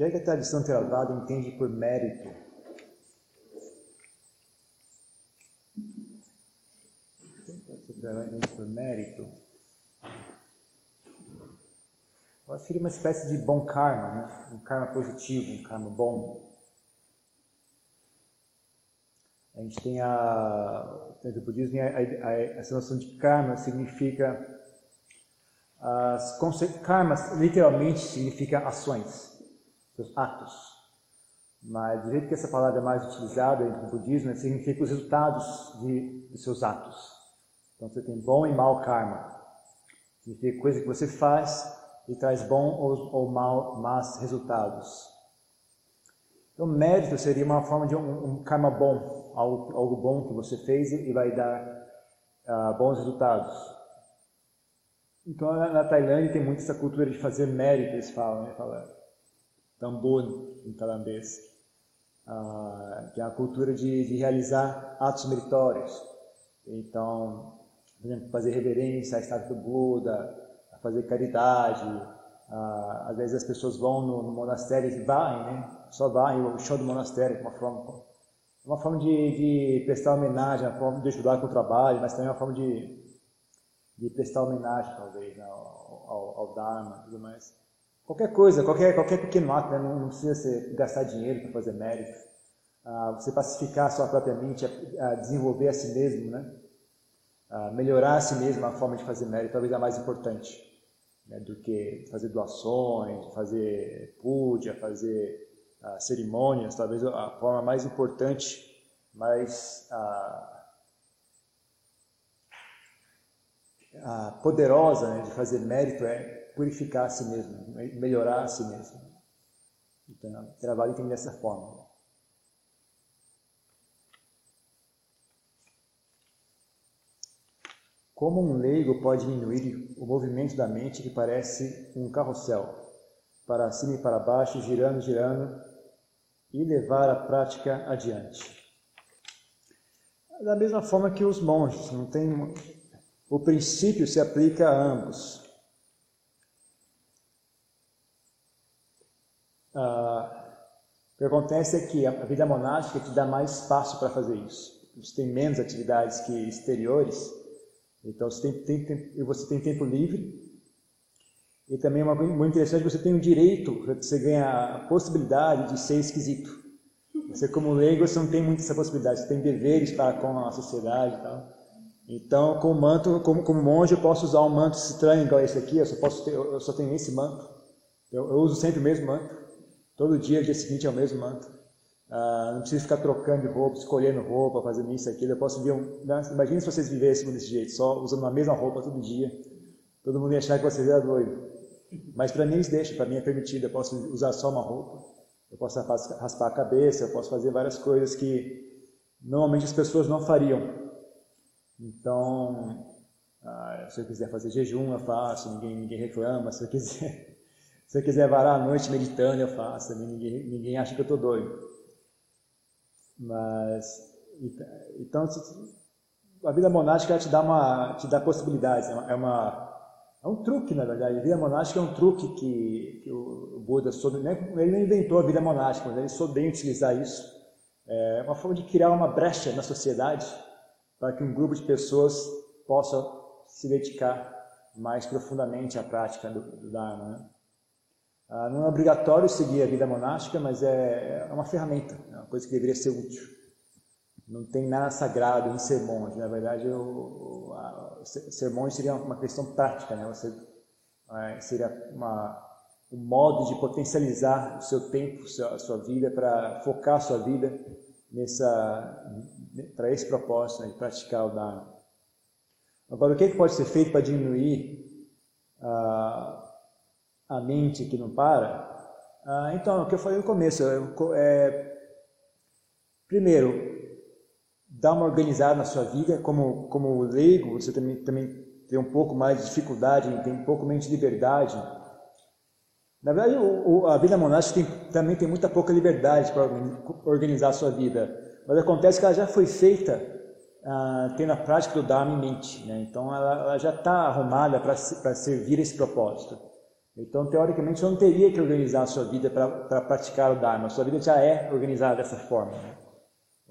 que é que a tradição Theravada entende por mérito? por mérito? Eu acho que seria uma espécie de bom karma, né? um karma positivo, um karma bom. A gente tem a, dentro do budismo, a, a, essa noção de karma significa as karmas literalmente significa ações, seus atos. Mas do jeito que essa palavra é mais utilizada no budismo, significa os resultados de, de seus atos. Então você tem bom e mau karma. Significa coisa que você faz e traz bom ou, ou mal, más resultados. Então mérito seria uma forma de um, um karma bom, algo, algo, bom que você fez e vai dar uh, bons resultados. Então, na Tailândia tem muito essa cultura de fazer mérito, eles falam, né? Fala tambun em tailandês. Ah, que é a cultura de, de, realizar atos meritórios. Então, por exemplo, fazer reverência à estátua do Buda, fazer caridade. Ah, às vezes as pessoas vão no, no monastério e varrem, né? Só varrem o chão do monastério, uma forma, uma forma de, de prestar homenagem, uma forma de ajudar com o trabalho, mas também uma forma de de prestar homenagem, talvez, ao, ao, ao Dharma e tudo mais. Qualquer coisa, qualquer, qualquer pequeno ato, né, não, não, precisa ser, gastar dinheiro para fazer mérito. Ah, você pacificar a sua própria mente, a, a desenvolver a si mesmo, né? Ah, melhorar a si mesmo a forma de fazer mérito, talvez a mais importante né, do que fazer doações, fazer puja, fazer ah, cerimônias, talvez a forma mais importante, mais ah, a poderosa né, de fazer mérito é purificar a si mesmo, melhorar a si mesmo. Então, o trabalho tem dessa forma. Como um leigo pode diminuir o movimento da mente que parece um carrossel, para cima e para baixo, girando, girando, e levar a prática adiante? Da mesma forma que os monges, não tem o princípio se aplica a ambos. Ah, o que acontece é que a vida monástica te dá mais espaço para fazer isso. Você tem menos atividades que exteriores, então você tem, tem, você tem tempo livre. E também uma coisa muito interessante, você tem o direito, você ganha a possibilidade de ser esquisito. Você como leigo, você não tem muita essa possibilidade, você tem deveres para com a sociedade e tal. Então, com manto, como, como monge, eu posso usar um manto estranho igual esse aqui, eu só, posso ter, eu só tenho esse manto. Eu, eu, uso sempre o mesmo manto. Todo dia, dia seguinte, é o mesmo manto. Ah, não preciso ficar trocando de roupa, escolhendo roupa, fazendo isso e aquilo. Eu posso ver um... Imagina se vocês vivessem desse jeito, só usando a mesma roupa todo dia. Todo mundo ia achar que vocês eram doidos. Mas para mim eles deixam, para mim é permitido. Eu posso usar só uma roupa, eu posso raspar a cabeça, eu posso fazer várias coisas que normalmente as pessoas não fariam. Então, ah, se eu quiser fazer jejum, eu faço, ninguém, ninguém reclama. Se eu quiser, se eu quiser varar a noite meditando, eu faço, ninguém, ninguém acha que eu estou doido. Mas, então, a vida monástica te dá, uma, te dá possibilidades, é, uma, é, uma, é um truque, na verdade. A vida monástica é um truque que, que o Buda soube, ele não inventou a vida monástica, mas ele soube bem utilizar isso. É uma forma de criar uma brecha na sociedade para que um grupo de pessoas possa se dedicar mais profundamente à prática do, do Dharma. Né? Ah, não é obrigatório seguir a vida monástica, mas é, é uma ferramenta, é uma coisa que deveria ser útil. Não tem nada sagrado em ser monge. Na verdade, o, a, ser monge seria uma questão prática. Né? Você, é, seria uma, um modo de potencializar o seu tempo, a sua vida, para focar a sua vida nessa, para esse propósito, né, de praticar o Dharma. Agora, o que, é que pode ser feito para diminuir uh, a mente que não para? Uh, então, o que eu falei no começo, é, primeiro, dar uma organizada na sua vida, como, como leigo, você também, também tem um pouco mais de dificuldade, tem um pouco menos de liberdade. Na verdade, o, o, a vida monástica tem, também tem muita pouca liberdade para organizar a sua vida. Mas acontece que ela já foi feita ah, tendo a prática do Dharma em mente. Né? Então ela, ela já está arrumada para servir esse propósito. Então, teoricamente, você não teria que organizar a sua vida para praticar o Dharma. A sua vida já é organizada dessa forma. Né?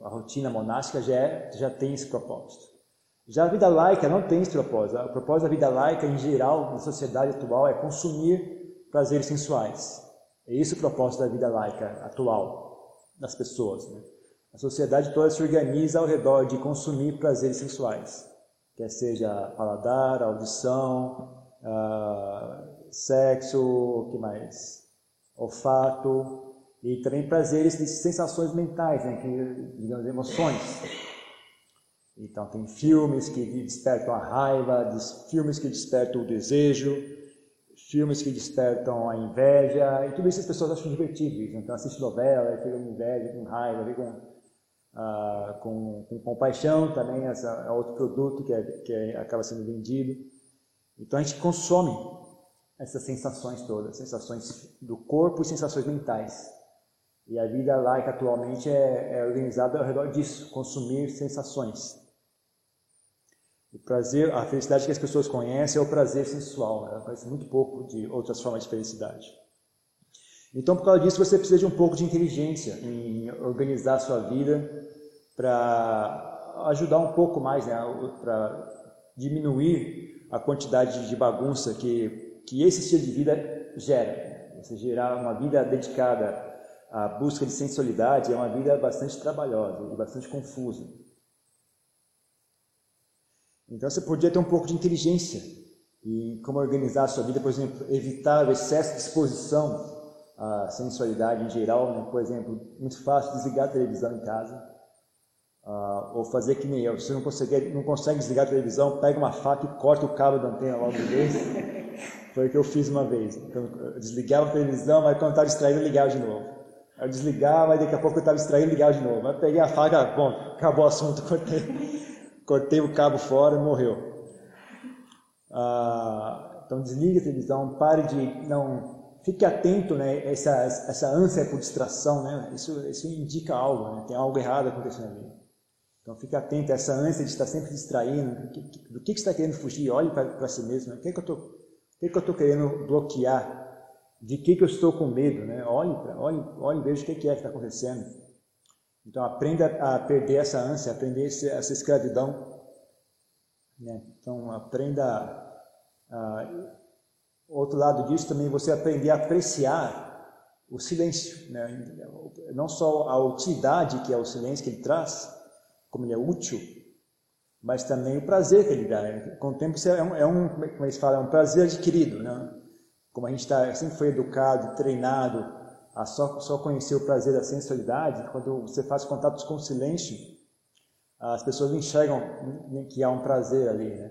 A rotina monástica já, é, já tem esse propósito. Já a vida laica não tem esse propósito. O propósito da vida laica, em geral, na sociedade atual, é consumir prazeres sensuais. É esse o propósito da vida laica atual das pessoas. Né? A sociedade toda se organiza ao redor de consumir prazeres sensuais, quer seja paladar, audição, uh, sexo, que mais? Olfato e também prazeres de sensações mentais, né? que, digamos, emoções. Então tem filmes que despertam a raiva, filmes que despertam o desejo, filmes que despertam a inveja, e tudo isso as pessoas acham divertido. Então assiste novela, ficam com inveja, com raiva, ficam ah, com, com compaixão também, é outro produto que, é, que é, acaba sendo vendido. Então a gente consome essas sensações todas, sensações do corpo e sensações mentais. E a vida laica atualmente é, é organizada ao redor disso, consumir sensações. O prazer, a felicidade que as pessoas conhecem é o prazer sensual, ela conhece muito pouco de outras formas de felicidade. Então, por causa disso, você precisa de um pouco de inteligência em organizar a sua vida para ajudar um pouco mais, né, para diminuir a quantidade de bagunça que, que esse estilo de vida gera. Você gerar uma vida dedicada à busca de sensualidade é uma vida bastante trabalhosa e bastante confusa. Então você podia ter um pouco de inteligência em como organizar a sua vida, por exemplo, evitar o excesso de exposição a sensualidade em geral, né? por exemplo, muito fácil desligar a televisão em casa, uh, ou fazer que nem eu, se você não consegue, não consegue desligar a televisão, pega uma faca e corta o cabo da antena logo de vez. Foi o que eu fiz uma vez. Então, eu desligava a televisão, mas quando estava distraído eu ligava de novo. Eu desligava, mas daqui a pouco eu estava distraído ligava de novo. Aí peguei a faca, bom, acabou o assunto, cortei, cortei o cabo fora e morreu. Uh, então desligue a televisão, pare de não fique atento, né? Essa, essa ânsia por distração, né? Isso, isso indica algo, né? Tem algo errado acontecendo ali. Então fique atento a essa ânsia de estar sempre distraindo. Do que, do que, você está querendo fugir? Olhe para si mesmo. Né? O que, é que eu estou que querendo bloquear? De que, que eu estou com medo? Né? Olhe, olhe, olhe veja o que, que é que está acontecendo. Então aprenda a perder essa ânsia, aprender essa escravidão. Né? Então aprenda a outro lado disso também você aprender a apreciar o silêncio, né? não só a utilidade que é o silêncio que ele traz, como ele é útil, mas também o prazer que ele dá. Né? Com o tempo isso é um, é um como eles falam, é um prazer adquirido, né? Como a gente tá, sempre foi educado, treinado a só, só conhecer o prazer da sensualidade, quando você faz contatos com o silêncio, as pessoas enxergam que há um prazer ali, né?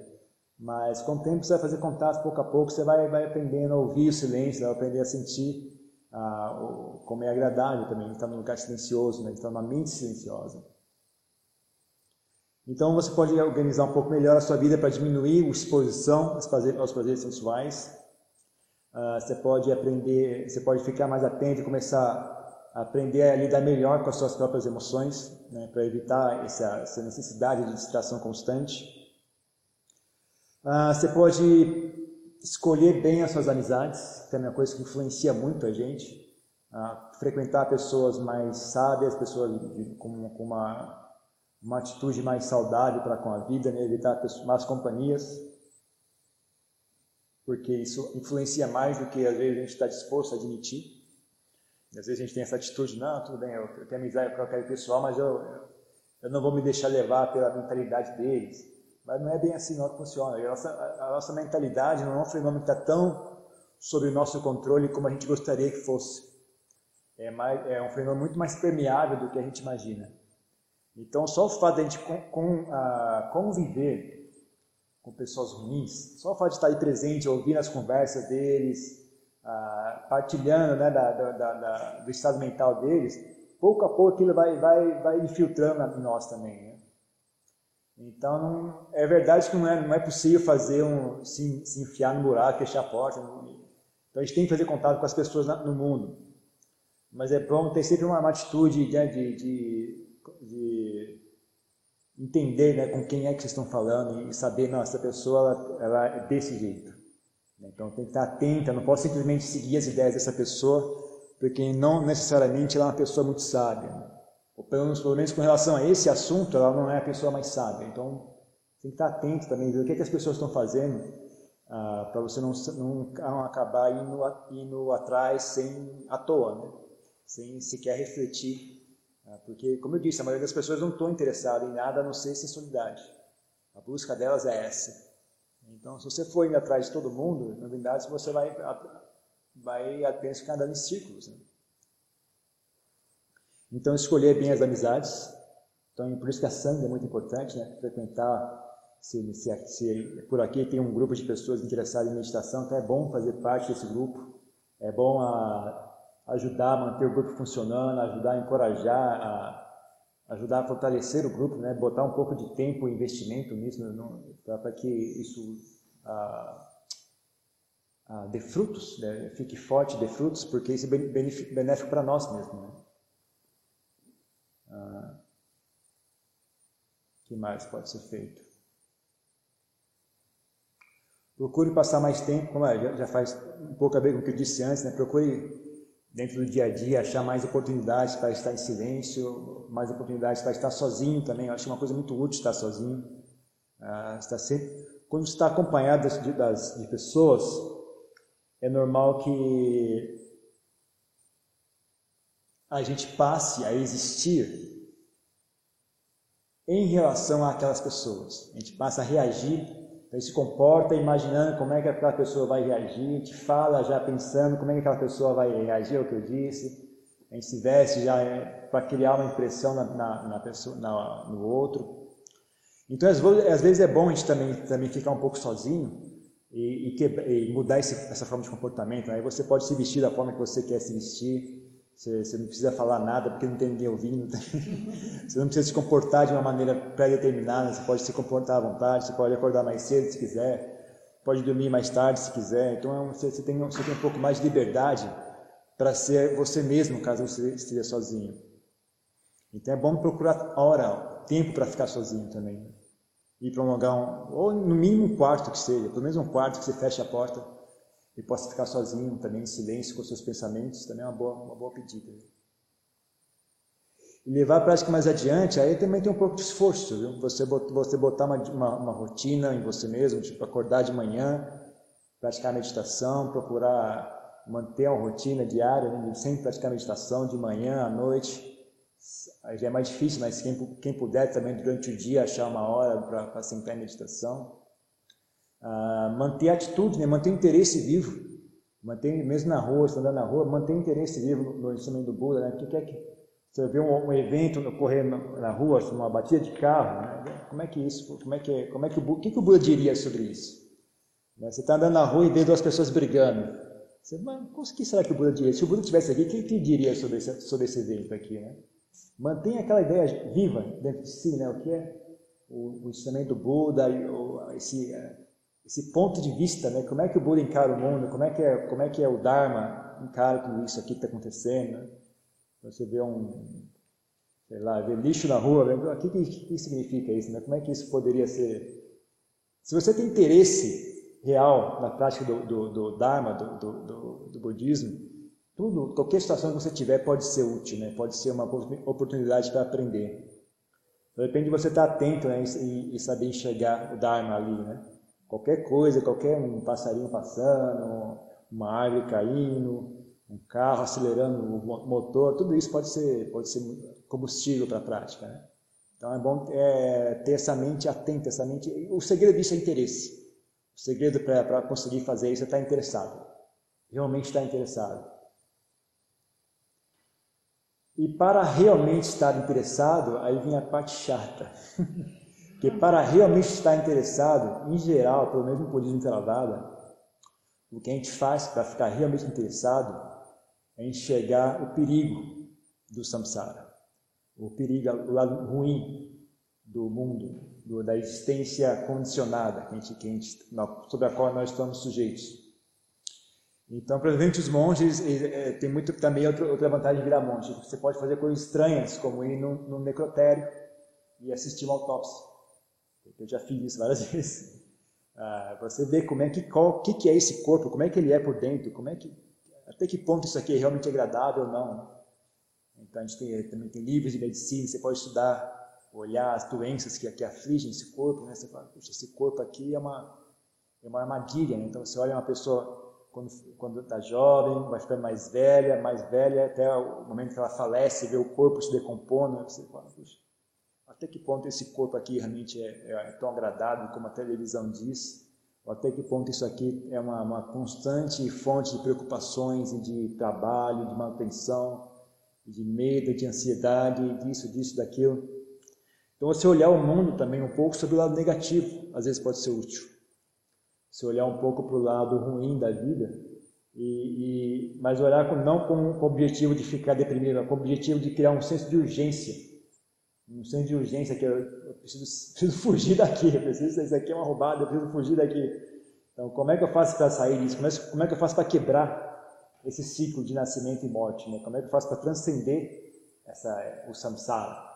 Mas com o tempo você vai fazer contato pouco a pouco, você vai, vai aprendendo a ouvir o silêncio, vai aprender a sentir ah, como é agradável também estar num lugar silencioso, né? estar numa mente silenciosa. Então você pode organizar um pouco melhor a sua vida para diminuir a exposição aos prazeres, sensuais. Ah, você pode aprender, você pode ficar mais atento e começar a aprender a lidar melhor com as suas próprias emoções, né? para evitar essa, essa necessidade de distração constante. Ah, você pode escolher bem as suas amizades, que é uma coisa que influencia muito a gente. Ah, frequentar pessoas mais sábias, pessoas com, com uma, uma atitude mais saudável para com a vida, né? evitar más companhias, porque isso influencia mais do que às vezes a gente está disposto a admitir. Às vezes a gente tem essa atitude, não, tudo bem, eu tenho amizade com aquele pessoal, mas eu, eu não vou me deixar levar pela mentalidade deles. Mas não é bem assim não que funciona. A nossa, a nossa mentalidade não é um fenômeno que está tão sob o nosso controle como a gente gostaria que fosse. É, mais, é um fenômeno muito mais permeável do que a gente imagina. Então, só o fato de a gente conviver com pessoas ruins, só o fato de estar aí presente, ouvindo as conversas deles, partilhando né, da, da, da, do estado mental deles, pouco a pouco aquilo vai, vai, vai infiltrando em nós também. Né? Então, não, é verdade que não é, não é possível fazer um, se, se enfiar no buraco, fechar a porta. Não, então, a gente tem que fazer contato com as pessoas na, no mundo. Mas é bom ter sempre uma, uma atitude né, de, de, de, entender né, com quem é que vocês estão falando e saber, não, essa pessoa ela, ela é desse jeito. Então tem que estar atenta, não posso simplesmente seguir as ideias dessa pessoa, porque não necessariamente ela é uma pessoa muito sábia. Ou pelo menos, pelo menos com relação a esse assunto, ela não é a pessoa mais sábia. Então tem que estar atento também, ver o que, é que as pessoas estão fazendo, ah, para você não, não, acabar indo, indo atrás sem à toa, né? sem sequer refletir. Ah, porque, como eu disse, a maioria das pessoas não estão interessadas em nada a não ser sensualidade. A busca delas é essa. Então, se você for indo atrás de todo mundo, na verdade, você vai, vai apenas ficar andando em círculos. Né? Então, escolher bem as amizades. Então, por isso que a sangue é muito importante, né? Frequentar, se, se, se por aqui tem um grupo de pessoas interessadas em meditação, então é bom fazer parte desse grupo. É bom a, ajudar a manter o grupo funcionando, ajudar a encorajar, a, ajudar a fortalecer o grupo, né? botar um pouco de tempo e investimento nisso, para que isso ah, ah, dê frutos, né? fique forte, dê frutos, porque isso é benéfico para nós mesmos. Né? Ah, que mais pode ser feito? Procure passar mais tempo, como é, já, já faz um pouco a ver com o que eu disse antes, né? procure dentro do dia a dia, achar mais oportunidades para estar em silêncio, mais oportunidades para estar sozinho também. Eu acho uma coisa muito útil estar sozinho. Ah, estar sempre, quando está acompanhado de, das, de pessoas, é normal que a gente passe a existir em relação àquelas pessoas. A gente passa a reagir então, se comporta imaginando como é que aquela pessoa vai reagir, te fala já pensando como é que aquela pessoa vai reagir ao que eu disse, a gente se veste já é, para criar uma impressão na, na, na pessoa, na, no outro. Então, às, às, vezes é bom a gente também, também ficar um pouco sozinho e, e, e mudar esse, essa forma de comportamento. Aí você pode se vestir da forma que você quer se vestir, você, você, não precisa falar nada porque não tem ninguém ouvindo. você não precisa se comportar de uma maneira pré-determinada. Você pode se comportar à vontade. Você pode acordar mais cedo se quiser. Pode dormir mais tarde se quiser. Então você, você, tem, você tem um pouco mais de liberdade para ser você mesmo, caso você esteja sozinho. Então é bom procurar hora, tempo para ficar sozinho também. Para um lugar, um, ou no mínimo um quarto que seja, pelo menos um quarto que você feche a porta e possa ficar sozinho também, em silêncio com seus pensamentos, também é uma boa, uma boa pedida. E levar a prática mais adiante, aí também tem um pouco de esforço, viu? Você, você botar uma, uma, uma rotina em você mesmo, tipo acordar de manhã, praticar meditação, procurar manter uma rotina diária, né? sempre praticar meditação de manhã à noite. Aí já é mais difícil, mas quem, quem puder também durante o dia achar uma hora para sentar em meditação ah, manter a atitude, né? manter o interesse vivo, manter, mesmo na rua, andando na rua, manter o interesse vivo no, ensinamento do Buda. Né? O que é que você vê um, um evento ocorrendo na, na, rua, uma batida de carro, né? como é que isso, como é que, como é que o, que, que o Buda diria sobre isso? Né? Você está andando na rua e vê duas pessoas brigando. Você, mas o que será que o Buda diria? Se o Buda estivesse aqui, o que ele diria sobre esse, sobre esse evento aqui? Né? Mantém aquela ideia viva dentro de si, né? o que é o, o ensinamento do Buda, o, esse, é, esse ponto de vista, né? Como é que o Buda encara o mundo? Como é que é, como é, que é o Dharma encara tudo isso aqui que está acontecendo? Né? Você vê um, sei lá, vê lixo na rua, o que, que, que significa isso? Né? Como é que isso poderia ser? Se você tem interesse real na prática do, do, do Dharma, do, do, do, budismo, tudo, qualquer situação que você tiver pode ser útil, né? Pode ser uma oportunidade para aprender. Então, depende de você estar atento né? e, e saber enxergar o Dharma ali, né? Qualquer coisa, qualquer um passarinho passando, uma árvore caindo, um carro acelerando o motor, tudo isso pode ser, pode ser combustível para a prática. Né? Então é bom é, ter essa mente atenta, essa mente. O segredo disso é interesse. O segredo para conseguir fazer isso é estar interessado. Realmente estar interessado. E para realmente estar interessado, aí vem a parte chata. que para realmente estar interessado, em geral, pelo menos no budismo Theravada, o que a gente faz para ficar realmente interessado é enxergar o perigo do samsara, o perigo, o lado ruim do mundo, do, da existência condicionada que a gente, que a gente, sobre a qual nós estamos sujeitos. Então, provavelmente os monges é, tem muito também outra, outra vantagem de virar monge. Você pode fazer coisas estranhas, como ir no, no necrotério e assistir uma autópsia. Eu já fiz isso várias vezes. Ah, você vê como é que, qual, que, que é esse corpo, como é que ele é por dentro, como é que, até que ponto isso aqui é realmente agradável ou não. Então a gente tem, também tem livros de medicina, você pode estudar, olhar as doenças que, que afligem esse corpo, né? Você fala, puxa, esse corpo aqui é uma, é uma armadilha, né? Então você olha uma pessoa quando está jovem, vai ficando mais velha, mais velha, até o momento que ela falece, vê o corpo se decompondo, você fala, puxa, até que ponto esse corpo aqui realmente é, é, é tão agradável como a televisão diz? Ou até que ponto isso aqui é uma, uma constante fonte de preocupações e de trabalho, de manutenção, de medo, de ansiedade, disso, disso, daquilo. Então, você olhar o mundo também um pouco sobre o lado negativo, às vezes pode ser útil. Se olhar um pouco para o lado ruim da vida, e, e, mas olhar com, não com, o objetivo de ficar deprimido, mas com o objetivo de criar um senso de urgência. Um senso de urgência que eu, eu preciso, preciso, fugir daqui, eu preciso, isso aqui é uma roubada, eu preciso fugir daqui. Então, como é que eu faço para sair disso? Como é, como é que eu faço para quebrar esse ciclo de nascimento e morte? Né? Como é que eu faço para transcender essa, o samsara?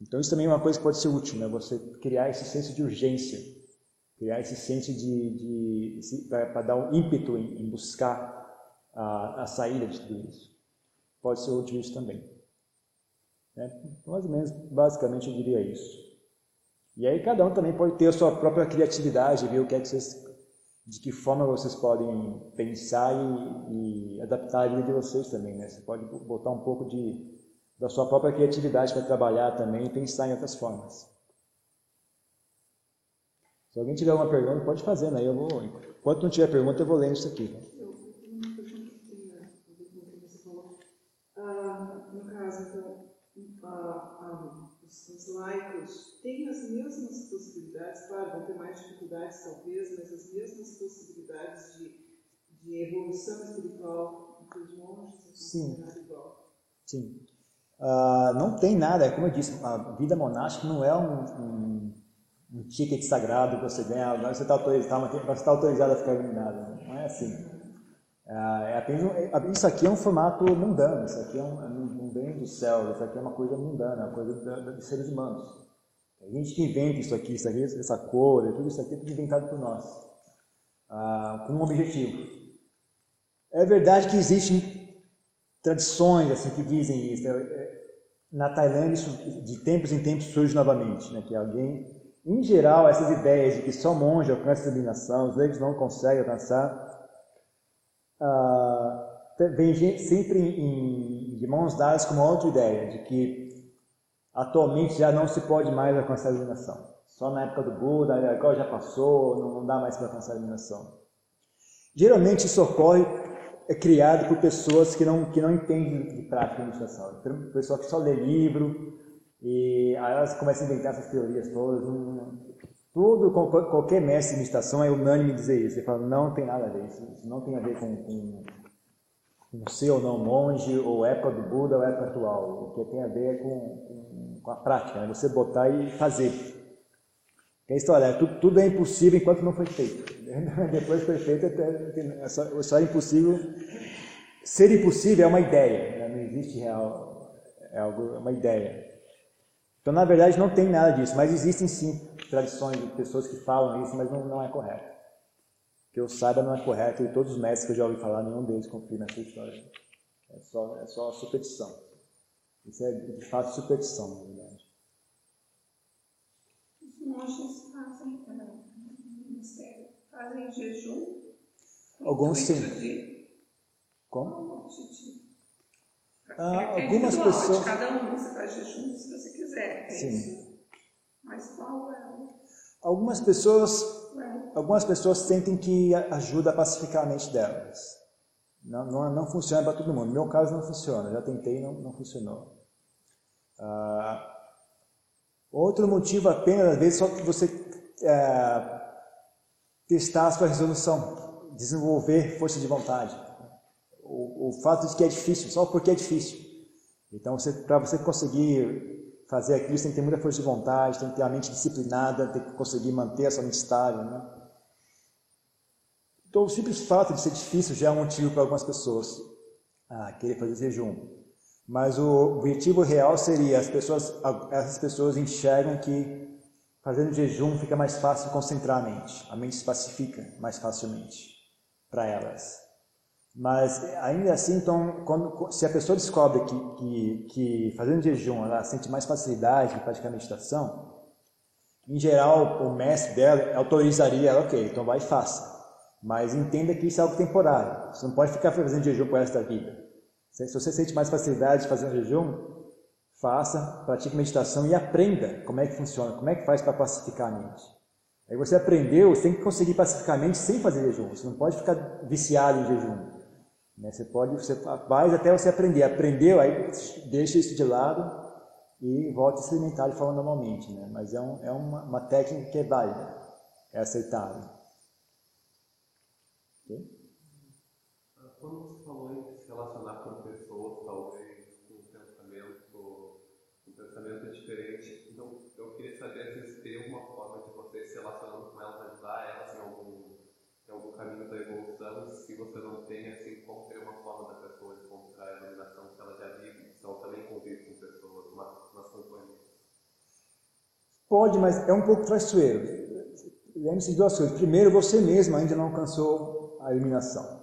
Então, isso também é uma coisa que pode ser útil, né? você criar esse senso de urgência criar esse senso de, de para dar um ímpeto em, em buscar a, a, saída de tudo isso. Pode ser útil isso também. É, mais ou menos, basicamente, eu diria isso. E aí cada um também pode ter a sua própria criatividade, ver o que é que vocês, de que forma vocês podem pensar e, e adaptar a vida de vocês também, né? Você pode botar um pouco de da sua própria criatividade para trabalhar também e pensar em outras formas. Se alguém tiver alguma pergunta, pode fazer, né? Eu vou, enquanto não tiver pergunta, eu vou lendo isso aqui. Né? no caso, então, os, laicos têm as mesmas possibilidades, claro, vão ter mais dificuldades talvez, mas as mesmas possibilidades de, de evolução espiritual que os monges? Sim. Igual. Sim. Uh, não tem nada, como eu disse, a vida monástica não é um, um um ticket sagrado que você ganha, agora você está autorizado, você tá autorizado a ficar iluminado. Não é assim. É, é apenas, é, isso aqui é um formato mundano, isso aqui é um, não vem do céu, isso aqui é uma coisa mundana, uma coisa dos seres humanos. A gente que inventa isso aqui, isso aqui essa cor, tudo isso aqui é tudo inventado por nós, ah, com um objetivo. É verdade que existem tradições assim que dizem isso. É, na Tailândia, isso de tempos em tempos surge novamente, né, que alguém em geral, essas ideias de que só monge alcança a iluminação, os leigos não conseguem alcançar, uh, vem sempre em, de mãos dadas com uma outra ideia, de que atualmente já não se pode mais alcançar a iluminação. Só na época do Buda, agora já passou, não, dá mais para alcançar a iluminação. Geralmente isso ocorre, é criado por pessoas que não, que não entendem de prática de meditação. Pessoa que só lê livro, e aí elas começam a inventar essas teorias todas. Tudo, qualquer mestre de meditação é unânime dizer isso. Ele fala, não tem nada a ver, isso não tem a ver com, com, com ser ou não monge, ou época do Buda, ou época atual. O que tem a ver é com, com, com a prática, né? você botar e fazer. Que é a história, é, tudo, tudo, é impossível enquanto não foi feito. Depois foi feito, é só, só é impossível. Ser impossível é uma ideia, né? não existe real, é algo, é uma ideia. Então, na verdade, não tem nada disso, mas existem sim tradições de pessoas que falam isso, mas não, não é correto. Que eu saiba, não é correto, e todos os mestres que eu já ouvi falar, nenhum deles confia nessa história. É só, é só superstição. Isso é de fato superstição, na verdade. Os monges fazem, fazem jejum. Alguns sim. Como? Ah, algumas pessoas. Cada um você faz jejum se você quiser. É Sim. Mas qual é o. Algumas pessoas, algumas pessoas sentem que ajuda a pacificar a mente delas. Não, não, não funciona para todo mundo. No meu caso não funciona. Já tentei e não, não funcionou. Ah, outro motivo apenas, às vezes, só que você é, testar a sua resolução, desenvolver força de vontade. O, o fato de que é difícil, só porque é difícil. Então, para você conseguir fazer aquilo, você tem que ter muita força de vontade, tem que ter a mente disciplinada, tem que conseguir manter a sua mente estável. Né? Então, o simples fato de ser difícil já é um motivo para algumas pessoas ah, querer fazer jejum. Mas o objetivo real seria as pessoas, essas pessoas enxergam que fazendo jejum fica mais fácil concentrar a mente. A mente se pacifica mais facilmente para elas. Mas ainda assim, então, quando, se a pessoa descobre que, que, que fazendo jejum ela sente mais facilidade de praticar meditação, em geral o mestre dela autorizaria ela, ok, então vai e faça. Mas entenda que isso é algo temporário. Você não pode ficar fazendo jejum por resto da vida. Se você sente mais facilidade um jejum, faça, pratique meditação e aprenda como é que funciona, como é que faz para pacificar a mente. Aí você aprendeu, você tem que conseguir pacificar a mente sem fazer jejum. Você não pode ficar viciado em jejum. Né? Você pode, você faz até você aprender. Aprendeu, aí deixa isso de lado e volta a se alimentar de forma normalmente. Né? Mas é, um, é uma, uma técnica que é válida, é aceitável. Okay? Quando você falou em relacionar com pessoas, talvez com um pensamento, um pensamento diferente, então eu queria saber se tem alguma forma de você se relacionando com elas, ajudar elas em algum, em algum caminho evolução, se você não tem, assim, como ter uma forma da pessoa encontrar a iluminação, se ela já vive, ela também convive com pessoas, nas, nas companhias. Pode, mas é um pouco traiçoeiro. Lembre-se de duas coisas. Primeiro, você mesmo ainda não alcançou a iluminação.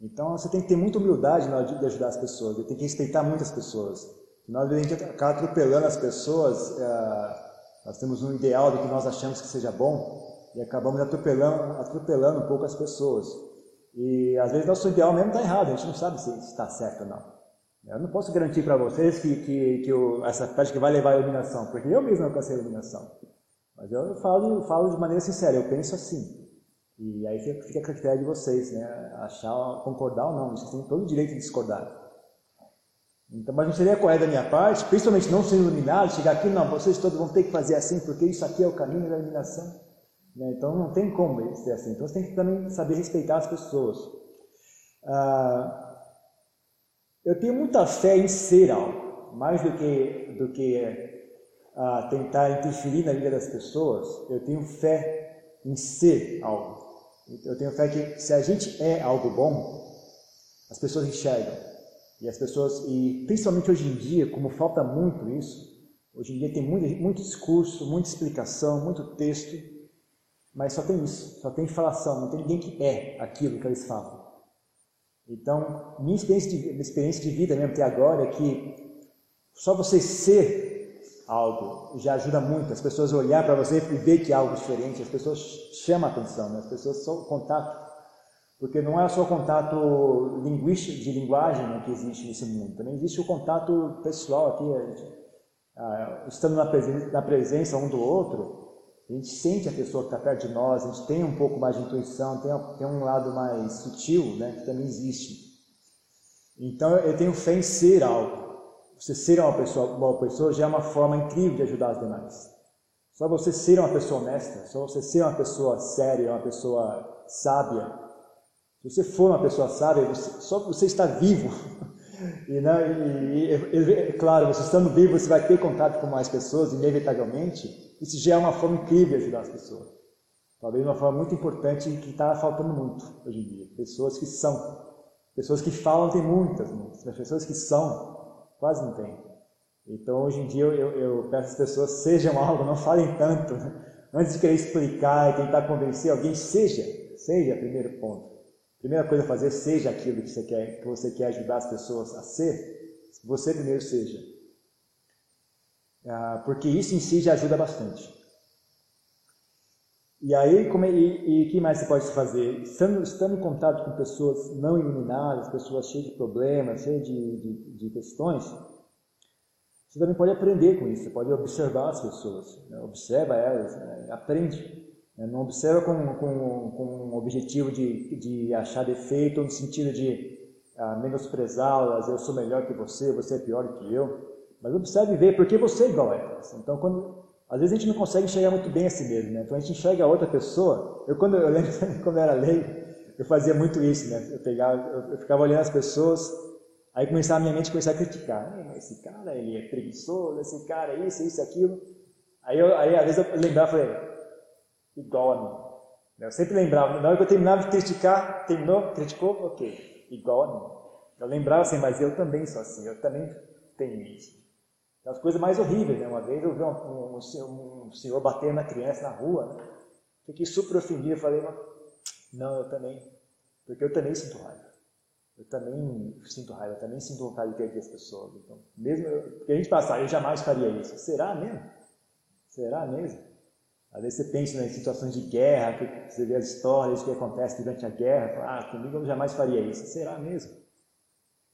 Então você tem que ter muita humildade na hora de ajudar as pessoas, tem que respeitar muitas pessoas. Nós, a gente acaba atropelando as pessoas, é, nós temos um ideal do que nós achamos que seja bom e acabamos atropelando, atropelando um pouco as pessoas. E às vezes nosso ideal mesmo está errado, a gente não sabe se está certo ou não. Eu não posso garantir para vocês que, que, que o, essa prática vai levar à iluminação, porque eu mesmo alcancei a iluminação. Mas eu falo, falo de maneira sincera, eu penso assim. E aí fica a critério de vocês, né? Achar, concordar ou não. Vocês têm todo o direito de discordar. Então, mas não seria correto da minha parte, principalmente não sendo iluminado, chegar aqui, não, vocês todos vão ter que fazer assim, porque isso aqui é o caminho da iluminação. Né? Então, não tem como ser assim. Então, você tem que também saber respeitar as pessoas. Ah, eu tenho muita fé em ser algo, mais do que, do que ah, tentar interferir na vida das pessoas. Eu tenho fé em ser algo. Eu tenho fé que se a gente é algo bom, as pessoas enxergam. E as pessoas, e principalmente hoje em dia, como falta muito isso, hoje em dia tem muito, muito discurso, muita explicação, muito texto, mas só tem isso, só tem falação, não tem ninguém que é aquilo que eles falam. Então, minha experiência de, minha experiência de vida mesmo até agora é que só você ser algo já ajuda muito. As pessoas olhar para você e ver que é algo diferente, as pessoas chamam a atenção, né? as pessoas só contato. Porque não é só o contato linguístico, de linguagem né, que existe nesse mundo, também existe o contato pessoal aqui, estando na na presença um do outro, a gente sente a pessoa que está perto de nós, a gente tem um pouco mais de intuição, tem, tem um lado mais sutil, né, que também existe. Então eu tenho fé em ser algo. Você ser uma pessoa, boa pessoa já é uma forma incrível de ajudar os demais. Só você ser uma pessoa honesta, só você ser uma pessoa séria, uma pessoa sábia. Se você for uma pessoa sábia, você, só você está vivo. E, né, e, e, e, claro, você estando vivo, você vai ter contato com mais pessoas, inevitavelmente. Isso já é uma forma incrível de ajudar as pessoas. Talvez uma forma muito importante que está faltando muito hoje em dia. Pessoas que são. Pessoas que falam tem muitas, muitas. Mas pessoas que são Quase não tem. Então, hoje em dia, eu, eu, peço às pessoas, sejam algo, não falem tanto. Antes de querer explicar e tentar convencer alguém, seja. Seja primeiro ponto. Primeira coisa a fazer, seja aquilo que você quer, que você quer ajudar as pessoas a ser. Você primeiro seja. Ah, porque isso em si já ajuda bastante. E aí, como é, e o que mais você pode fazer? Estando, estando em contato com pessoas não iluminadas, pessoas cheias de problemas, cheias de, de, de questões, você também pode aprender com isso, você pode observar as pessoas, né? observa elas, né? aprende. Né? Não observa com, com, com objetivo de, de achar defeito, ou no sentido de ah, menosprezá-las, eu sou melhor que você, você é pior que eu. Mas observe e vê, porque você é igual a elas. Então, quando às vezes a gente não consegue enxergar muito bem a si mesmo, né? Então a gente enxerga a outra pessoa. Eu quando eu lembro quando eu era lei, eu fazia muito isso, né? Eu pegava, eu, ficava olhando as pessoas, aí começava a minha mente começar a criticar. Esse cara, ele é preguiçoso, esse cara é isso, isso, aquilo. Aí, eu, aí às vezes eu lembrava, falei, igual a mim. Eu sempre lembrava, na hora que eu terminava de criticar, terminou, criticou, ok, igual a mim. Eu lembrava assim, mas eu também sou assim, eu também tenho isso. As coisas mais horríveis, né? Uma vez eu vi um, um, um senhor batendo na criança na rua, né? fiquei super ofendido, falei, não, eu também, porque eu também sinto raiva. Eu também sinto raiva, eu também sinto vontade de perder as pessoas. Então, mesmo eu, porque a gente passa, eu jamais faria isso. Será mesmo? Será mesmo? Às vezes você pensa em situações de guerra, você vê as histórias que acontecem durante a guerra, fala, ah, comigo eu jamais faria isso. Será mesmo?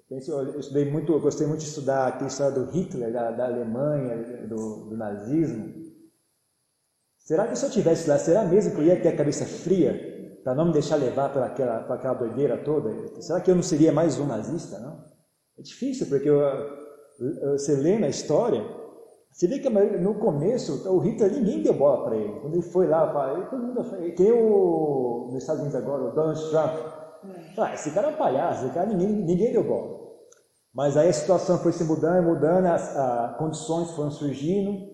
Eu, estudei muito, eu gostei muito de estudar a história do Hitler, da, da Alemanha, do, do, nazismo. Será que se eu tivesse lá, será mesmo que eu ia ter a cabeça fria para não me deixar levar por aquela, por aquela doideira toda? Será que eu não seria mais um nazista, não? É difícil, porque eu, eu, você lê na história, você vê que no começo, o Hitler, ninguém deu bola para ele. Quando ele foi lá, todo mundo, quem o, nos Estados Unidos agora, o Donald Trump, ah, esse cara é um palhaço, esse cara, ninguém, ninguém deu bola. Mas aí a situação foi se mudando, mudando, as, as condições foram surgindo,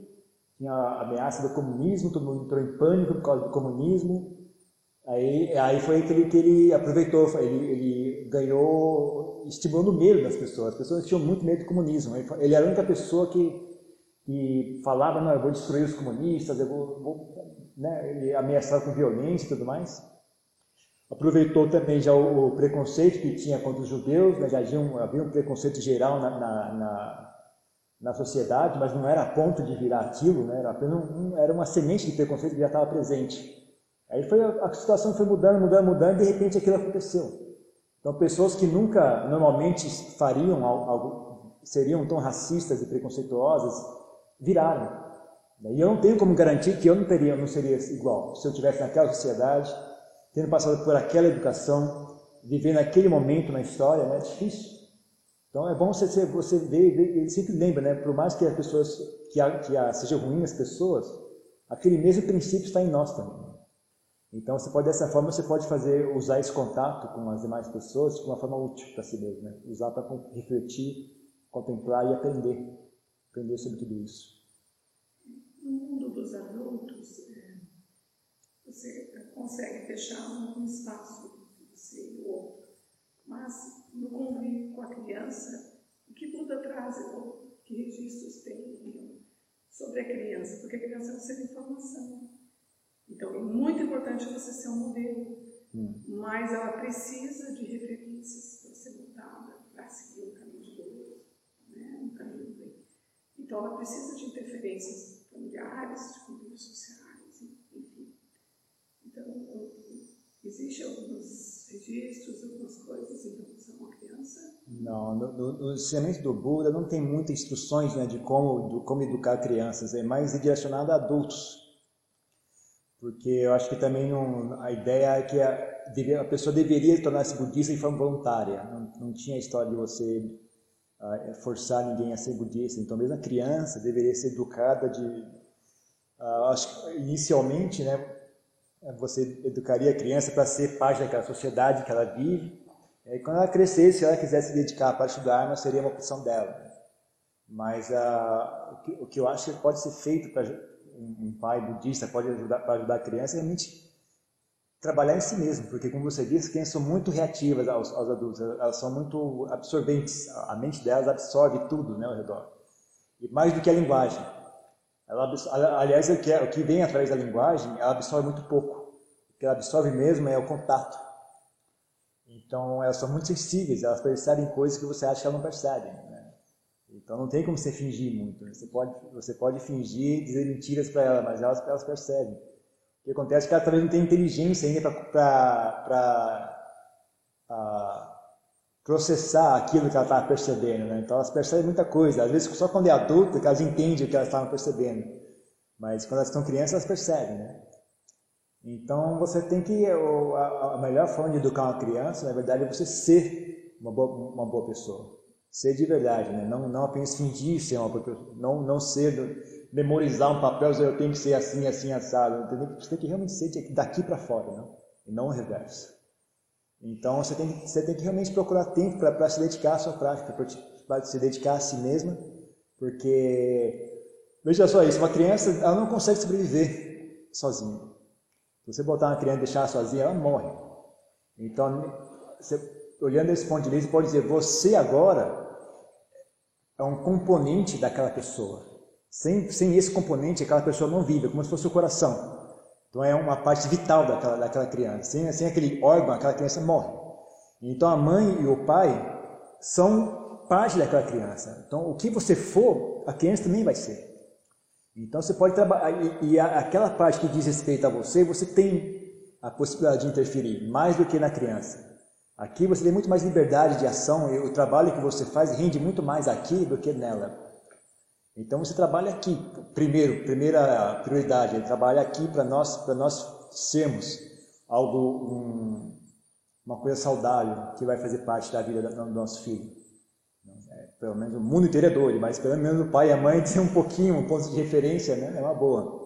tinha a ameaça do comunismo, todo mundo entrou em pânico por causa do comunismo, Aí, aí foi que ele, que ele aproveitou, ele, ele ganhou, estimulando o medo das pessoas. As pessoas tinham muito medo do comunismo. Ele era a única pessoa que, que falava, não, eu vou destruir os comunistas, eu vou, vou né, ele ameaçava com violência e tudo mais. Aproveitou também já o, o preconceito que tinha contra os judeus, né, já havia um, havia um preconceito geral na, na, na, na, sociedade, mas não era a ponto de virar aquilo, né, era apenas um, era uma semente de preconceito que já estava presente. Aí foi, a situação foi mudando, mudando, mudando, e de repente aquilo aconteceu. Então, pessoas que nunca normalmente fariam algo, seriam tão racistas e preconceituosas, viraram. E eu não tenho como garantir que eu não teria, não seria igual. Se eu estivesse naquela sociedade, tendo passado por aquela educação, vivendo aquele momento na história, né, é difícil. Então é bom você, você ver, ver sempre lembra, né, por mais que as pessoas, que, a, que a, seja ruim as pessoas, aquele mesmo princípio está em nós também. Então, você pode dessa forma você pode fazer usar esse contato com as demais pessoas de uma forma útil para si mesmo, né? usar para refletir, contemplar e aprender, aprender sobre tudo isso. No mundo dos adultos, é, você consegue fechar um espaço entre você e o outro, mas no convívio com a criança, o que Buda traz, que registros tem sobre a criança? Porque a criança é um ser de informação então, é muito importante você ser um modelo, hum. mas ela precisa de referências para ser montada, para seguir um caminho de Deus, né? um caminho do bem. Então, ela precisa de interferências familiares, de convívios sociais, enfim. Então, existem alguns registros, algumas coisas em relação à criança? Não, no, no, no ensinamento do Buda não tem muitas instruções né, de como, como educar crianças, é mais direcionado a adultos porque eu acho que também não, a ideia é que a, a pessoa deveria tornar-se budista de forma voluntária. Não, não tinha a história de você uh, forçar ninguém a ser budista. Então, mesmo a criança deveria ser educada de. Uh, acho que inicialmente, né, você educaria a criança para ser parte daquela sociedade que ela vive. E quando ela crescesse, se ela quisesse se dedicar parte da arma, seria uma opção dela. Mas uh, o, que, o que eu acho que pode ser feito para um pai budista pode ajudar para ajudar a criança é realmente trabalhar em si mesmo, porque como você disse, crianças são muito reativas aos, aos, adultos, elas são muito absorventes, a mente delas absorve tudo né, ao redor. E mais do que a linguagem. Ela, aliás, o que, é, o que vem através da linguagem, ela absorve muito pouco. Que ela absorve mesmo é o contato. Então, elas são muito sensíveis, elas percebem coisas que você acha que elas não percebem. Então não tem como você fingir muito. Né? Você pode, você pode fingir, dizer mentiras para ela, mas elas, elas percebem. O que acontece é que ela talvez não tem inteligência ainda para processar aquilo que ela está percebendo. Né? Então elas percebem muita coisa. Às vezes só quando é adulta que elas entendem o que elas estavam percebendo. Mas quando elas estão crianças, elas percebem. Né? Então você tem que. A, a melhor forma de educar uma criança, na verdade, é você ser uma boa, uma boa pessoa ser de verdade, né? não, não apenas fingir ser uma pessoa, não, não ser, memorizar um papel, eu tenho que ser assim, assim, assado, entendeu? Você tem que realmente ser daqui para fora, não? e não o reverso. Então você tem, você tem que realmente procurar tempo para se dedicar à sua prática, para se dedicar a si mesma, porque, veja só isso, uma criança ela não consegue sobreviver sozinha. Se você botar uma criança e deixar sozinha, ela morre. Então, você, olhando esse ponto de vista, pode dizer, você agora é um componente daquela pessoa. Sem, sem esse componente, aquela pessoa não vive, é como se fosse o coração. Então é uma parte vital daquela, daquela criança. Sem, sem aquele órgão, aquela criança morre. Então a mãe e o pai são parte daquela criança. Então o que você for, a criança também vai ser. Então você pode trabalhar, e, e aquela parte que diz respeito a você, você tem a possibilidade de interferir, mais do que na criança. Aqui você tem muito mais liberdade de ação e o trabalho que você faz rende muito mais aqui do que nela. Então você trabalha aqui, primeiro, primeira prioridade, ele trabalha aqui para nós, para nós sermos algo, um, uma coisa saudável que vai fazer parte da vida do nosso filho. Pelo menos o mundo inteiro é doido, mas pelo menos o pai e a mãe tem um pouquinho, um ponto de referência, né? É uma boa.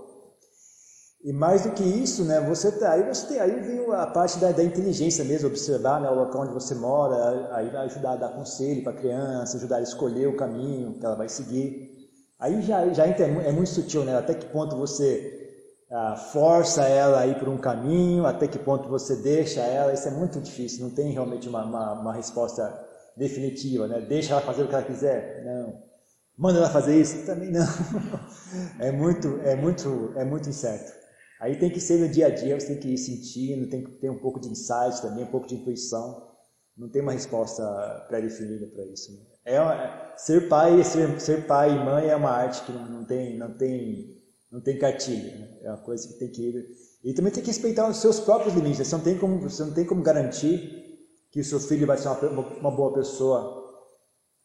E mais do que isso, né, você tá, aí você tem, aí vem a parte da, da inteligência mesmo, observar né, o local onde você mora, aí vai ajudar a dar conselho para a criança, ajudar a escolher o caminho que ela vai seguir. Aí já, já é muito sutil, né? Até que ponto você ah, força ela a ir por um caminho, até que ponto você deixa ela, isso é muito difícil, não tem realmente uma, uma, uma resposta definitiva, né? Deixa ela fazer o que ela quiser? Não. Manda ela fazer isso? Também não. é muito, é muito, é muito incerto. Aí tem que ser no dia a dia, você tem que ir sentindo, tem que ter um pouco de insight também, um pouco de intuição. Não tem uma resposta pré-definida para isso. Né? É, uma, ser pai, ser, ser pai e mãe é uma arte que não, tem, não tem, não tem cartilha. Né? É uma coisa que tem que ir. E também tem que respeitar os seus próprios limites. Você não tem como, você não tem como garantir que o seu filho vai ser uma, uma boa pessoa.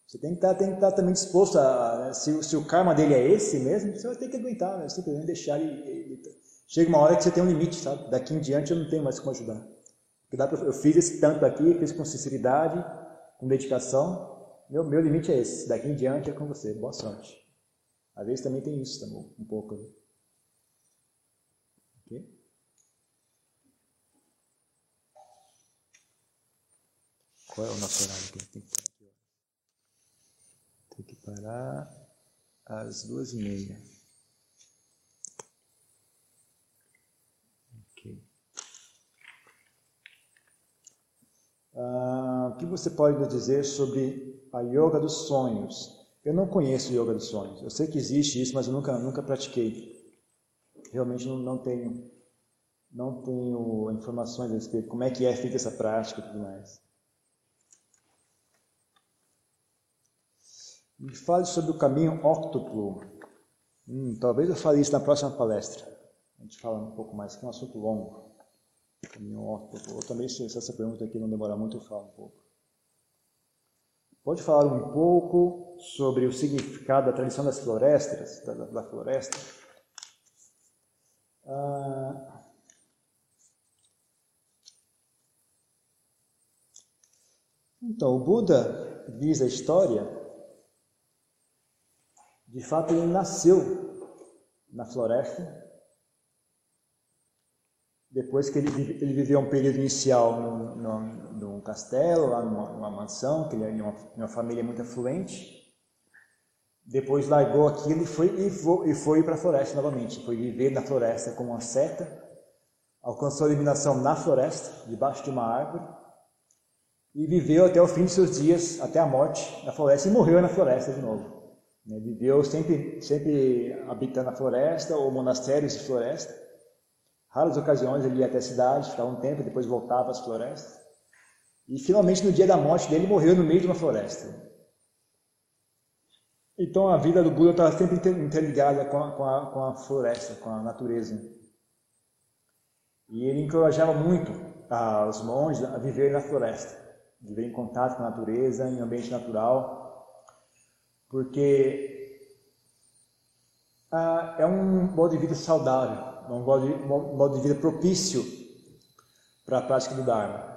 Você tem que estar, tem que estar também disposto a, né? se, se, o karma dele é esse mesmo, você vai ter que aguentar, né? simplesmente deixar ele, ele, Chega uma hora que você tem um limite, sabe? Daqui em diante eu não tenho mais como ajudar. Eu fiz esse tanto aqui, fiz com sinceridade, com dedicação, meu, meu limite é esse. Daqui em diante é com você. Boa sorte. Às vezes também tem isso também, um pouco. Né? Ok? Qual é o nosso horário que tem que parar? Tem que parar às duas e meia. Ok. Ah, o que você pode nos dizer sobre a yoga dos sonhos. Eu não conheço yoga dos sonhos. Eu sei que existe isso, mas eu nunca, nunca pratiquei. Realmente não, não tenho não tenho informações a respeito como é que é feita essa prática e tudo mais. Me fale sobre o caminho óctuplo. Hum, talvez eu fale isso na próxima palestra. A gente fala um pouco mais, que é um assunto longo. Caminho óctuplo. Ou também, se essa pergunta aqui não demorar muito, eu falo um pouco. Pode falar um pouco sobre o significado da tradição das florestas, da, da floresta? Ah, então, o Buda diz a história, de fato ele nasceu na floresta, depois que ele, ele viveu um período inicial no, no, num castelo, lá numa, numa mansão, que ele era uma, uma, família muito afluente. Depois largou aquilo e foi, e foi, e foi para a floresta novamente. Foi viver na floresta como uma seta. Alcançou a iluminação na floresta, debaixo de uma árvore. E viveu até o fim de seus dias, até a morte na floresta, e morreu na floresta de novo. Né, viveu sempre, sempre habitando a floresta ou monastérios de floresta. Raras ocasiões ele ia até a cidade, ficava um tempo, depois voltava às florestas. E finalmente, no dia da morte dele, morreu no meio de uma floresta. Então a vida do Buda estava sempre interligada com a, com, a, com a floresta, com a natureza. E ele encorajava muito os monges a viver na floresta, viver em contato com a natureza, em ambiente natural, porque ah, é um modo de vida saudável um modo de, um modo de vida propício para a prática do Dharma.